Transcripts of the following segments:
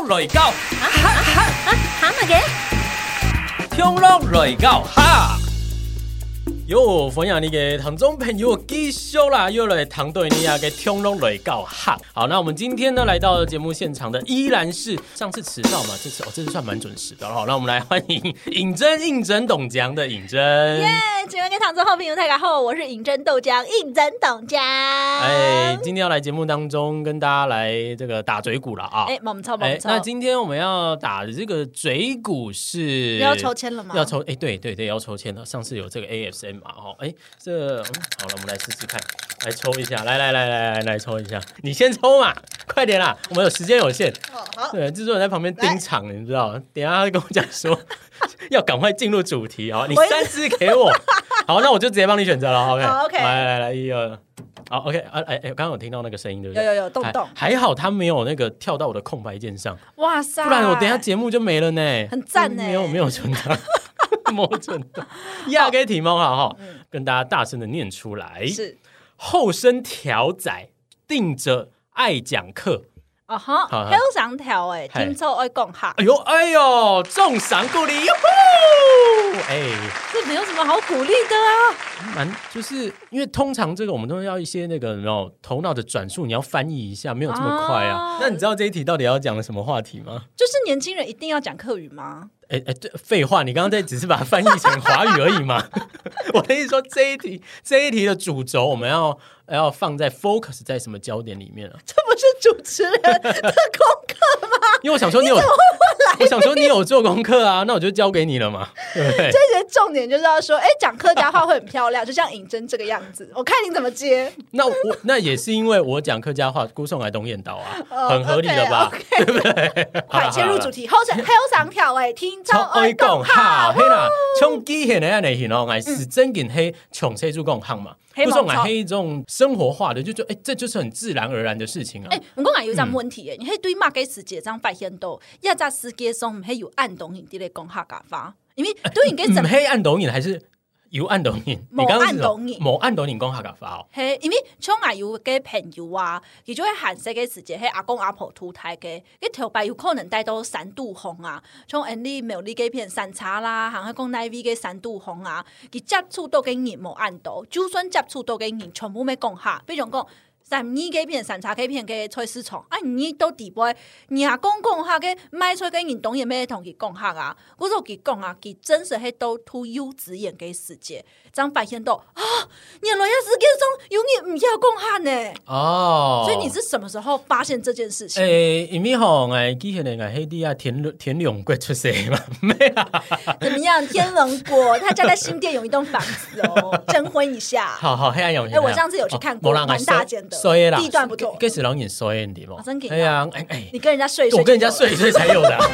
拢来到，啊啊啊啊！哈乜嘅？听拢来到哈。哟，欢迎你嘅听众朋友继续啦，又来唐队你啊嘅听拢来告哈。好，那我们今天呢来到节目现场的依然是上次迟到嘛，这次哦这次算蛮准时的。好，那我们来欢迎尹真应真董江的尹真。耶！请问跟唐总好朋友大家好，我是尹真豆浆应真董浆。哎，今天要来节目当中跟大家来这个打嘴鼓了啊！哎，猛超猛哎，那今天我们要打的这个嘴鼓是要抽签了吗？要抽哎，对对对，要抽签了。上次有这个 AFM 嘛，哦，哎，这、嗯好了，我们来试试看，来抽一下，来来来来来来抽一下，你先抽嘛，快点啦，我们有时间有限。哦，好。对，制作人在旁边盯场，你知道，等一下他会跟我讲说 要赶快进入主题啊，你三支给我，好，那我就直接帮你选择了，OK，好，OK 来来来，一二。好，OK，啊，哎哎，刚刚有听到那个声音，对不对？有有有动动还还好他没有那个跳到我的空白键上，哇塞！不然我等一下节目就没了呢。很赞呢没有没有存档，没有存档。亚给体猫好哈，跟大家大声的念出来。是后生条仔定着爱讲课。哦哈，好好很想跳哎，嗨听错爱讲哈，哎呦哎呦，重赏鼓励哟呼！哎，这没有什么好鼓励的啊。蛮就是因为通常这个我们都要一些那个然后头脑的转述，你要翻译一下，没有这么快啊哦。那你知道这一题到底要讲的什么话题吗？就是年轻人一定要讲客语吗？哎哎，对，废话，你刚刚在只是把它翻译成华语而已嘛。我跟你说，这一题这一题的主轴，我们要要放在 focus 在什么焦点里面啊？这不是主持人的功课吗？因为我想说你有，我想说你有做功课啊，那我就交给你了嘛，对不对？这些重点就是要说，哎，讲客家话会很漂亮，就像尹真这个样子，我看你怎么接。那我那也是因为我讲客家话，孤送来东燕岛啊，哦很合理的吧对不对？快切入主题，后上还有上条哎，听从超爱讲哈，嘿啦，从基现的安尼形容，哎，是真跟黑从车主讲行嘛，黑不是毛草黑这种生活化的，就就哎，这就是很自然而然的事情啊。哎，我讲有一张问题诶，你迄对骂给世界上发现到，要在世界上唔系有暗懂影的咧讲客家话，因为对应该怎唔黑暗抖音还是有按抖音？某你刚刚是什么按抖音某按抖音讲客家话哦。嘿，因为像阿有个朋友啊，伊就会喊世嘅时节，嘿阿公阿婆吐台嘅，佢头白有可能带到三度红啊，像 Andy 苗栗嘅片山茶啦，行去讲奈 V 嘅三度红啊，佢接触到嘅人冇按到，就算接触到嘅人全部要讲下，比如讲。在你这边审查这边给崔思聪，啊，你都底不？你阿公讲下给卖出给你董爷妹同去讲下啊，我说给讲啊，给真实黑都突优质演给世界，张百仙都啊，原来要是跟上永远唔要讲下呢。哦，所以你是什么时候发现这件事情？诶、欸，因为吼，哎，之前那个黑弟啊，田田永贵出世嘛，怎么样？天龙果，他家在新店有一栋房子哦，征婚一下。好好，黑暗有。哎、我上次有去看过，蛮、大间的。所以啦，地段不錯给死老人所以的嘛哎呀，哎哎，你跟人家睡一睡，我跟人家睡一睡才有的啊。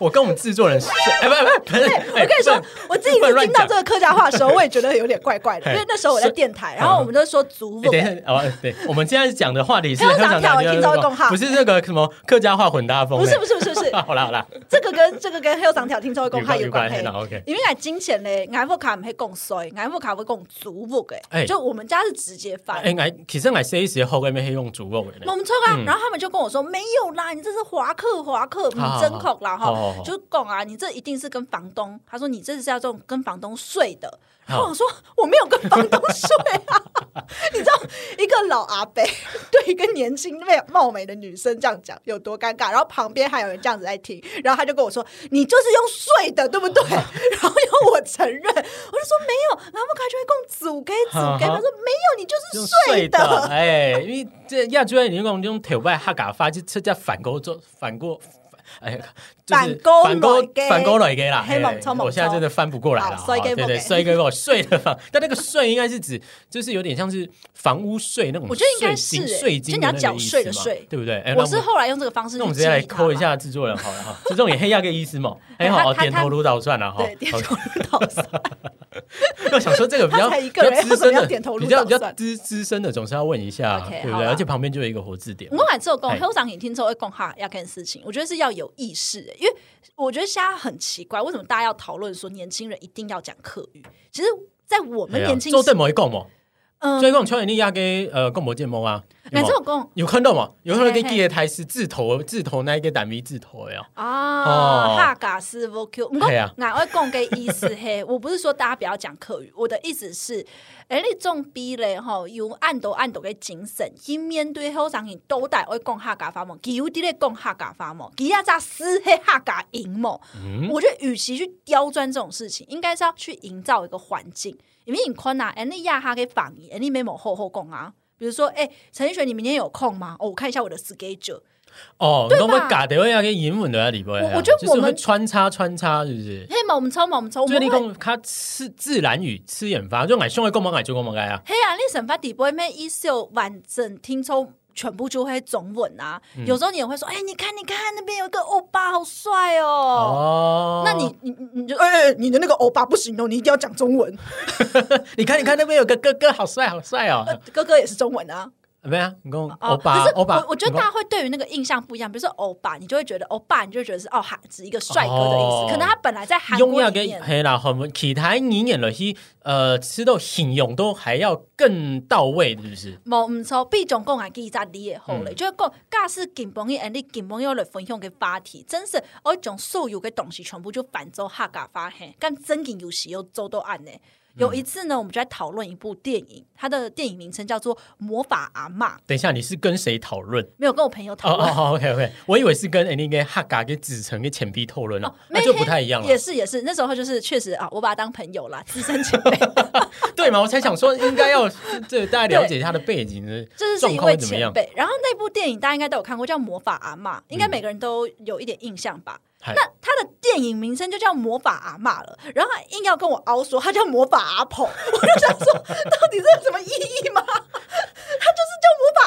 我跟我们制作人睡，哎，不不不是，我跟你说，我自己听到这个客家话的时候，我也觉得有点怪怪的，嘿。因为那时候我在电台，然后我们就说族哎舞，等一下哦，对，我们现在讲的话题是黑长长跳听众会共好不是这个什么客家话混搭风，不是不是不是不是，好啦好啦，这个跟这个跟黑长条听说公开有关系有关系，OK。因为俺金钱嘞，俺副卡唔会共衰，俺副卡会共族舞哎。诶，就我们家是直接翻。哎，哎，其实我 C 时后面黑用主播的呢。我们抽啊，然后他们就跟我说没有啦，你这是华客华客，你真口啦哈，就讲啊，你这一定是跟房东，他说你这是要这种跟房东睡的。我说我没有跟房东睡啊，你知道一个老阿伯 对一个年轻美貌美的女生这样讲有多尴尬，然后旁边还有人这样子在听，然后他就跟我说你就是用睡的对不对？然后要我承认，我就说没有，然后他就会供组给组给，他说没有，你就是睡的。哎，因为这亚洲人你用用头外哈嘎发，就这叫反勾做反过。哎，就是反勾反勾反勾来给啦，黑猛冲猛我现在真的翻不过来了，对对，不给我睡的房，但那个睡应该是指就是有点像是房屋税那种，我觉得应该是欸税金就你要缴税的税。对不对？我是后来用这个方式那我们直接来记忆它扣一下制作人好了哈，这种也黑压个意思嘛，哎他好，他点头如捣蒜了哈。对，点头如捣蒜。我想说这个比较资深的比较比较资资深的，总是要问一下对不对？而且旁边就有一个活字典嘛。我感受讲，哎后长影听之后会讲哈要干事情，我觉得是要有意识的，因为我觉得现在很奇怪，为什么大家要讨论说年轻人一定要讲客语？其实，在我们年轻做对某一共哦，嗯所以讲邱你亚给呃共博建模啊，有没有那这种讲有看到吗？有看到嘿嘿给记的台是字头字头那一个单位字头的哦。哈嘎斯 o Q，不过嘿啊俺会讲个意思嘿，我不是说大家不要讲客语，我的意思是，哎，你种逼嘞吼，有按斗按斗的精神，去面对后场人都带会讲客家话嘛，其有伫咧讲哈嘎发毛，其亚在撕黑客家赢嘛。嗯我觉得与其去刁钻这种事情，应该是要去营造一个环境。因为你困难，哎，你亚哈给反应，哎，你没某后后供啊。比如说，哎，陈奕迅，你明天有空吗？哦，我看一下我的 schedule。哦，那么嘎的要跟英文的在里边啊，我我觉得我们会穿插穿插，是不是？嘿嘛，我们超嘛，我们超，我所以你讲他自自然语吃眼发，就俺兄弟讲忙俺就讲忙该啊。嘿啊，你审发底不会咩意思有完整听抽全部就会中文啊。嗯有时候你也会说，哎、你看，你看那边有一个欧巴，好帅哦。哦，那你你你你就哎、你的那个欧巴不行哦，你一定要讲中文。你看你看那边有个哥哥，好帅好帅哦。哥哥也是中文啊。没啊，你讲哦欧巴可是欧巴，我我觉得大家会对于那个印象不一样。比如说欧巴，你就会觉得欧巴，你就会觉得是哦，韩指一个帅哥的意思。哦可能他本来在韩国里啦，我们其他语言了去呃，吃到形容都还要更到位，是不是？冇唔错，比总共还记在你的好嗯嘞，就是讲假使根朋友，你根朋友来分享嘅话题，真是我一种所有嘅东西全部就反做客家话嘿，但真嘅有时又做到案呢。有一次呢，我们就在讨论一部电影，它的电影名称叫做《魔法阿妈》，等一下，你是跟谁讨论？没有跟我朋友哦讨论。哦好，OK OK，我以为是跟那个哈嘎跟子成跟前批讨论了哦，那就不太一样了也。是也是，那时候就是确实啊，我把他当朋友啦，资深前辈，对嘛？我才想说，应该要这大家了解他的背景的状就是是一位况怎么样。前辈。然后那部电影大家应该都有看过，叫《魔法阿妈》，应该每个人都有一点印象吧。嗨那他的电影名称就叫《魔法阿嬷》了，然后他硬要跟我凹说他叫魔法阿婆，我就想说，到底这有什么意义吗？他就是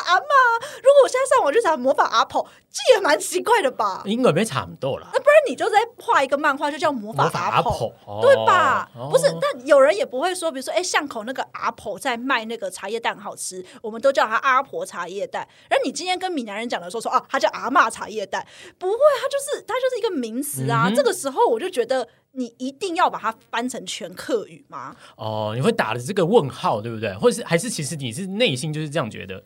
阿嬷啊。如果我现在上网去查魔法阿婆，这也蛮奇怪的吧？应该没差不多啦。那不然你就在画一个漫画，就叫魔法魔法阿婆。阿婆，哦对吧？哦不是，但有人也不会说，比如说，哎，巷口那个阿婆在卖那个茶叶蛋好吃，我们都叫它阿婆茶叶蛋。然后你今天跟闽南人讲的时候说，啊，它叫阿嬷茶叶蛋，不会，它就是它就是一个名词啊。这个时候我就觉得，你一定要把它翻成全客语吗？哦，你会打了这个问号，对不对？或者是还是其实你是内心就是这样觉得？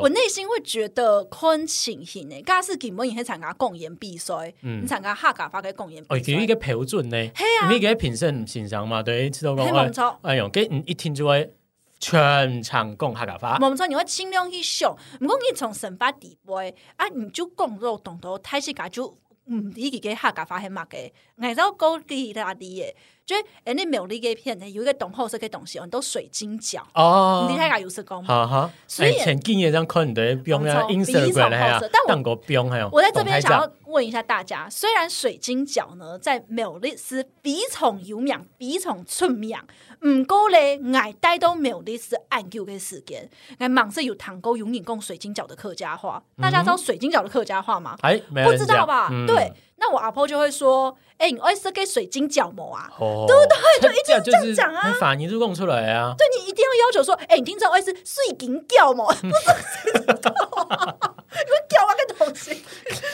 我内心会觉得昆情形诶，假使根本也会参加共演比赛，嗯。你参加客家话嘅共演哦，比赛，给一个标准呢，嘿啊。因为给评审欣赏嘛，对，吃到讲哎呦，给你一听就会全场共客家话，冇错，你会尽量去想，唔过你从神法底杯啊，你就讲肉动到太是噶就唔理己嘅客家话系乜嘅，挨到高啲啦啲嘅，即系诶你苗栗嘅片呢，有一个懂后色嘅东西，很多水晶饺，哦。你睇下有时讲吗？哈哈，所以哎前几年这样看你的标啊没错，Instagram 来啊比一种好色但，我当个标还有，我在这边想要问一下大家，虽然水晶饺呢在苗栗是比从有名、比从出名，唔过咧，爱带到苗栗是按旧嘅时间，挨忙是有糖沟永远供水晶饺的客家话。大家知道水晶饺的客家话吗？哎，没不知道吧？嗯对，那我阿婆就会说：“哎、你爱吃给水晶饺馍啊？哦，对不对？就一定这样讲啊法泥就供出来啊，对你一定要要求说：哎、你听知道爱吃水晶饺馍？不知道啊？你们饺啊个东西？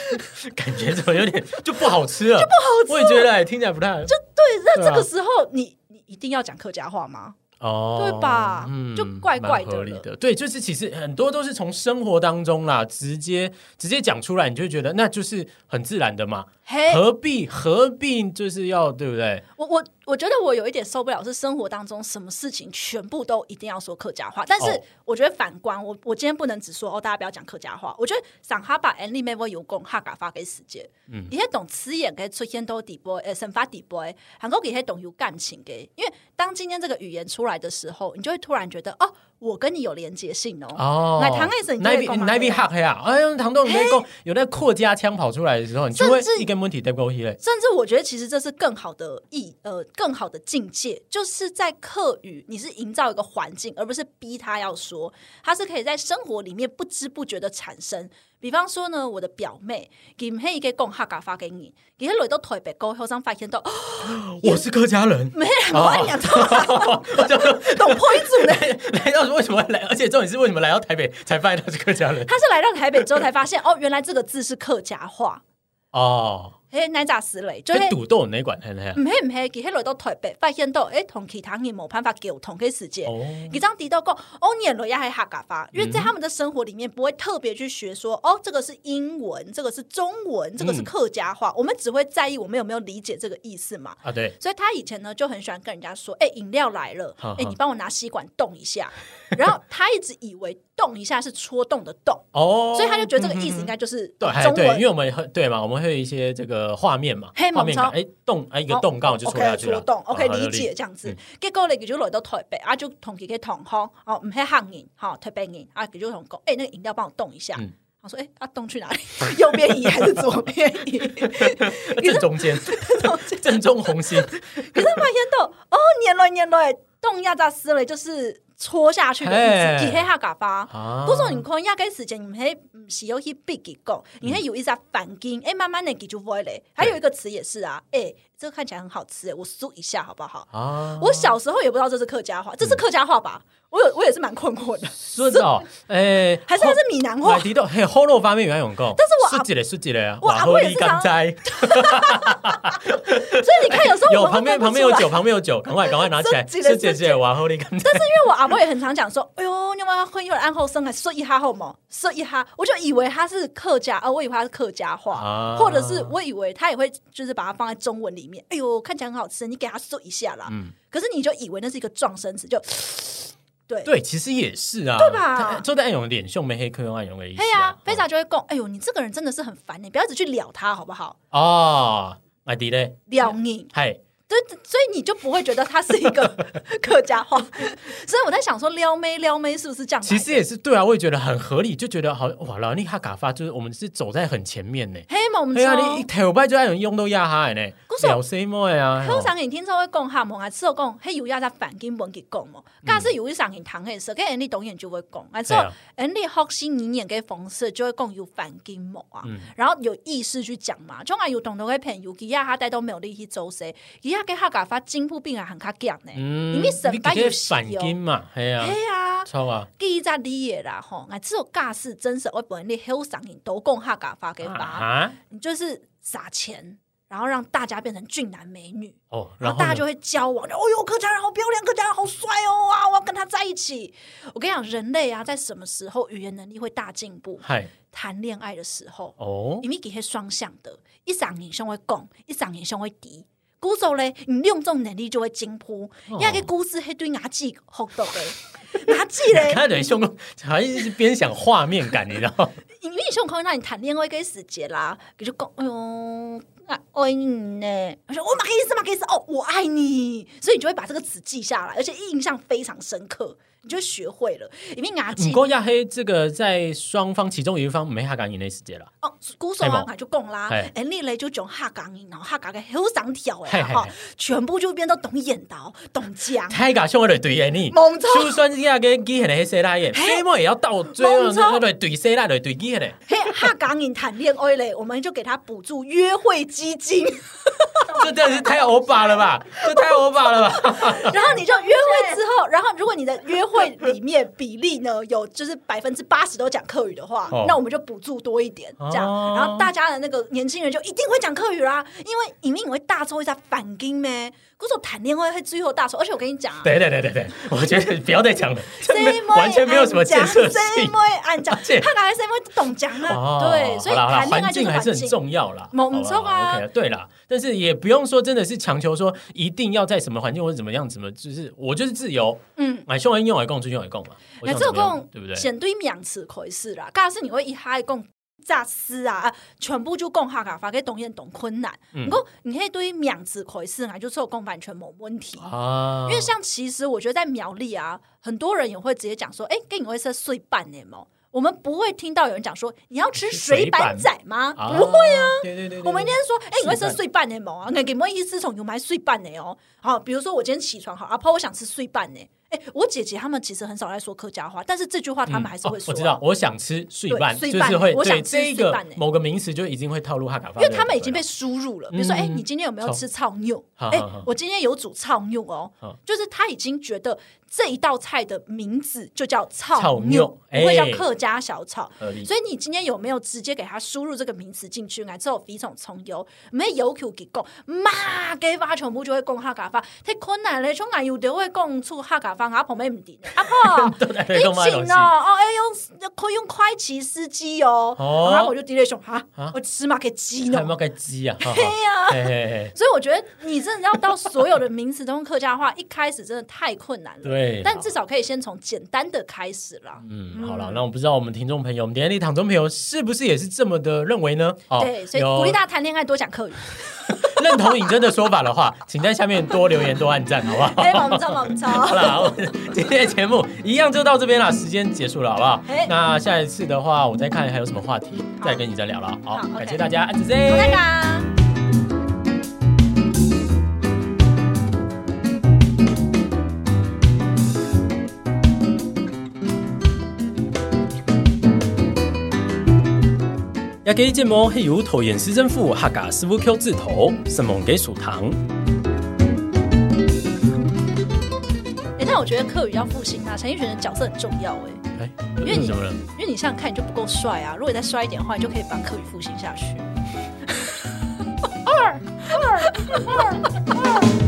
感觉怎么有点就不好吃了，就不好吃，我也觉得哎听起来不太就对，那这个时候你你一定要讲客家话吗？哦，对吧嗯就怪怪的蛮合理的。对，就是其实很多都是从生活当中啦，直接直接讲出来，你就会觉得那就是很自然的嘛，嘿，何必何必就是要对不对？我我我觉得我有一点受不了，是生活当中什么事情全部都一定要说客家话。但是哦我觉得反观我，我今天不能只说哦，大家不要讲客家话。我觉得上哈把 N 里面有功哈嘎发给世界，嗯你还懂词眼给出现都底波，呃，神发底波，韩国也懂有感情给。因为当今天这个语言出来的时候，你就会突然觉得哦，我跟你有连接性哦。哦，那唐爱生你就那边会讲嘛那边黑黑啊，哎呦，唐栋你在讲有那扩家腔跑出来的时候，你就会甚至一根问题带过去嘞。甚至我觉得，其实这是更好的意呃，更好的境界，就是在课语，你是营造一个环境，而不是逼他要说，他是可以在生活里面不知不觉的产生。比方说呢，我的表妹给黑一个讲客家发给你，给他来到台北高后上发现到，哦我是客家人，没人我讲错，懂破一组呢。来到为什么会来？而且重点是为什么来到台北才发现他是客家人？他是来到台北之后才发现，哦，原来这个字是客家话。哦，嘿奶炸丝嘞，就哎，是堵豆哪管？嘿嘿唔系唔系，佢喺来到台北，发现到诶，同其他人冇办法沟通嘅时间。哦，你这样提到讲，哦，年了也系客家话，因为在他们的生活里面不会特别去学说，哦，这个是英文，这个是中文，这个是嗯客家话，我们只会在意我们有没有理解这个意思嘛。啊，对，所以他以前呢就很喜欢跟人家说：“哎、饮料来了好，哎、好你帮我拿吸管动一下。”然后他一直以为动一下是戳动的动，哦，所以他就觉得这个意思嗯应该就是对，还对，因为我们会对嘛，我们会有一些这个画面嘛嘿，画面感，猛哎，洞，哎，一个动刚好就戳下去了，戳动，OK 理解这样子结。果咧，佢就落到台北啊，就同佢嘅同行哦，唔係客人，哈，台北人啊，佢就同講，哎、那个饮料帮我动一下。嗯我说，哎、啊，动去哪里？右边移还是左边移？正中间，正中红心，可是發現到，哦，年来年来动亚扎斯咧，就是戳下去的意嘿思，佢係客家話。啊嗰時你看亞嘅時間，唔係唔是有去逼给讲，你係有一只反應，哎、慢慢的给就會嘞。还有一个词也是啊，哎、这个看起来很好吃，哎，我搜一下好不好？啊，我小时候也不知道这是客家话，这是客家话吧？我有我也是蛮困惑的，说的哦，哎，还是还是闽南话买？地豆，嘿，后肉方面原来有讲，但是我阿说起来说起来啊，我阿婆也是刚摘，所以你看，有时候有旁边旁边有酒，旁边有酒，赶快赶快拿起来，是姐姐姐，哇，后力刚摘，但是因为我阿婆也很常讲说，哎呦，你有没有会有人按后生来说一哈后嘛，说一哈，我就以为他是客家，呃，我以为他是客家话，啊。或者是我以为他也会就是把它放在中文里面，哎呦，看起来很好吃，你给他说一下啦。嗯。可是你就以为那是一个撞声词，就对。对，其实也是啊，对吧？他做的暗涌脸秀没黑客用暗涌的意思对呀、啊，非常就会讲，哎呦，你这个人真的是很烦，你不要一直去撩他好不好？哦，买迪嘞，撩你，嗨，对，所以你就不会觉得他是一个 客家话。所以我在想说，撩妹撩妹是不是这样？其实也是对啊，我也觉得很合理，就觉得好哇，老尼哈嘎发就是我们是走在很前面呢。黑蒙哎呀，州你一头拜就爱用用到亚哈的呢聊什么呀？通常你聽說會講下蒙啊，之後講，迄有要在反經文去講嘛。假使有一场你談嘅時候，跟你導演就會講，啊之後對啊人哋學習語言嘅方式就會講有反經模啊，嗯然后有意识去讲嘛。種啊有懂得会朋友，佢呀他帶到没有力去做事，佢呀嘅客家話進步並係很卡强呢。嗯，因为神班有反金嘛，系啊，系啊。错啊，記在你嘅啦，吼！啊，只有假是真实，我本你好上癮都講客家話嘅話，啊你就是撒钱，然后让大家变成俊男美女。哦，然然后大家就会交往，就哦哟，客家人好漂亮，客家人好帅哦啊，我要跟他在一起。我跟你讲，人类啊，在什么时候语言能力会大进步？嗨谈恋爱的时候，哦因为佢是双向的，一场影相会讲，一场影相会敌。鼓手咧，你用这种能力就会进步。哦。因为个故事迄堆牙齿好到的，牙齿咧，看对胸好像是边想画面感，你知道？因为你想看让你谈恋爱嘅时节啦，你就讲，哎呦，啊爱你呢，我说我马克思？马克思，哦，我爱你，所以你就会把这个词记下来，而且印象非常深刻，你就学会了。因为牙齿不过亚黑这个在双方其中有一方没哈敢赢的时间了，哦，鼓手啊，就讲啦嘿，哎，你嘞就讲客家人，然后客家嘅好上跳嘿嘿诶哈，全部就变到懂演导、懂讲。太搞笑的对你，猛冲就算亚个机很的黑色拉耶，什么也要到最后猛冲那个对色拉对对机的，嘿，客家人谈恋爱嘞，我们就给他补助约会基金，这真的是太欧巴了吧？这太欧巴了吧？然后你就约会之后，然后如果你的约会里面比例呢有就是百分之八十都讲客语的话，哦那我们就补助多一点，这样，哦然后大家的那个年轻人就一定会讲客语啦，因为影命会大做一下反应咩，鼓手谈恋爱会最后大抽，而且我跟你讲啊。对对对对对，我觉得不要再讲了，完全没有什么建设性。他来谁妹懂讲啊？对，所以谈恋爱环境还是很。重要啦，猛好吧冲啊对啦，但是也不用说真的是强求说一定要在什么环境或者怎么样，怎么就是我就是自由，嗯，买凶人用来供，出去用来供嘛，我那想怎么样这个共对不对？显对名词可以是啦，假使你会一嗨共炸丝啊，啊全部就共哈卡发给懂演懂困难。嗯不过你可以对名词可以是啊，就是有共版权某问题。啊，因为像其实我觉得在苗栗啊，很多人也会直接讲说，哎、跟你会是碎半年吗？我们不会听到有人讲说你要吃水板仔吗？啊不会啊。，对对对，对我们一定是说，哎、你会碎吃碎半的吗？你给没意思从有买碎半的哦。好，比如说我今天起床好，阿婆我想吃碎半呢。哎、我姐姐她们其实很少在说客家话，但是这句话他们还是会说、哦我知道，，我想吃碎瓣，对碎瓣就是会我想吃对这一个某个名词就已经会套路哈卡发，因为他们已经被输入了。比如说，嗯哎、你今天有没有吃草牛？哎、我今天有煮草牛哦，就是他已经觉得这一道菜的名字就叫草草牛牛，不会叫哎客家小炒。所以你今天有没有直接给他输入这个名词进去？来之后比种葱油，没有 Q 给讲，妈给发全部就会讲客家话，太困难了。从俺有的会讲出客家话，阿婆没唔定。阿婆，你请哦，哦，要用可以用快骑司机哦。哦然后我就滴了熊哈啊，我起码给鸡呢还有没。有个鸡啊？对呀、所以我觉得你真的要到所有的名词都用客家话，一开始真的太困难了。对，但至少可以先从简单的开始啦。嗯，好了，那我不知道我们听众朋友，我们点里躺中朋友是不是也是这么的认为呢？哦对，所以鼓励大家谈恋爱多讲客语。认同尹真的说法的话，请在下面多留言、多按赞，好不好？哎，猛超猛超。好了，今天的节目一样就到这边了，时间结束了，好不好嘿？那下一次的话，我再看还有什么话题，再跟你再聊了。好好感谢大家，安子 Z。亚可以建模黑油投研市政府客家师傅 Q 字头，沈梦给属糖。哎，但我觉得课语要复兴啊，陈奕迅的角色很重要哎。哎，因为你因为你想想看，你就不够帅啊！如果你再帅一点的话，你就可以把课语复兴下去。二二。二二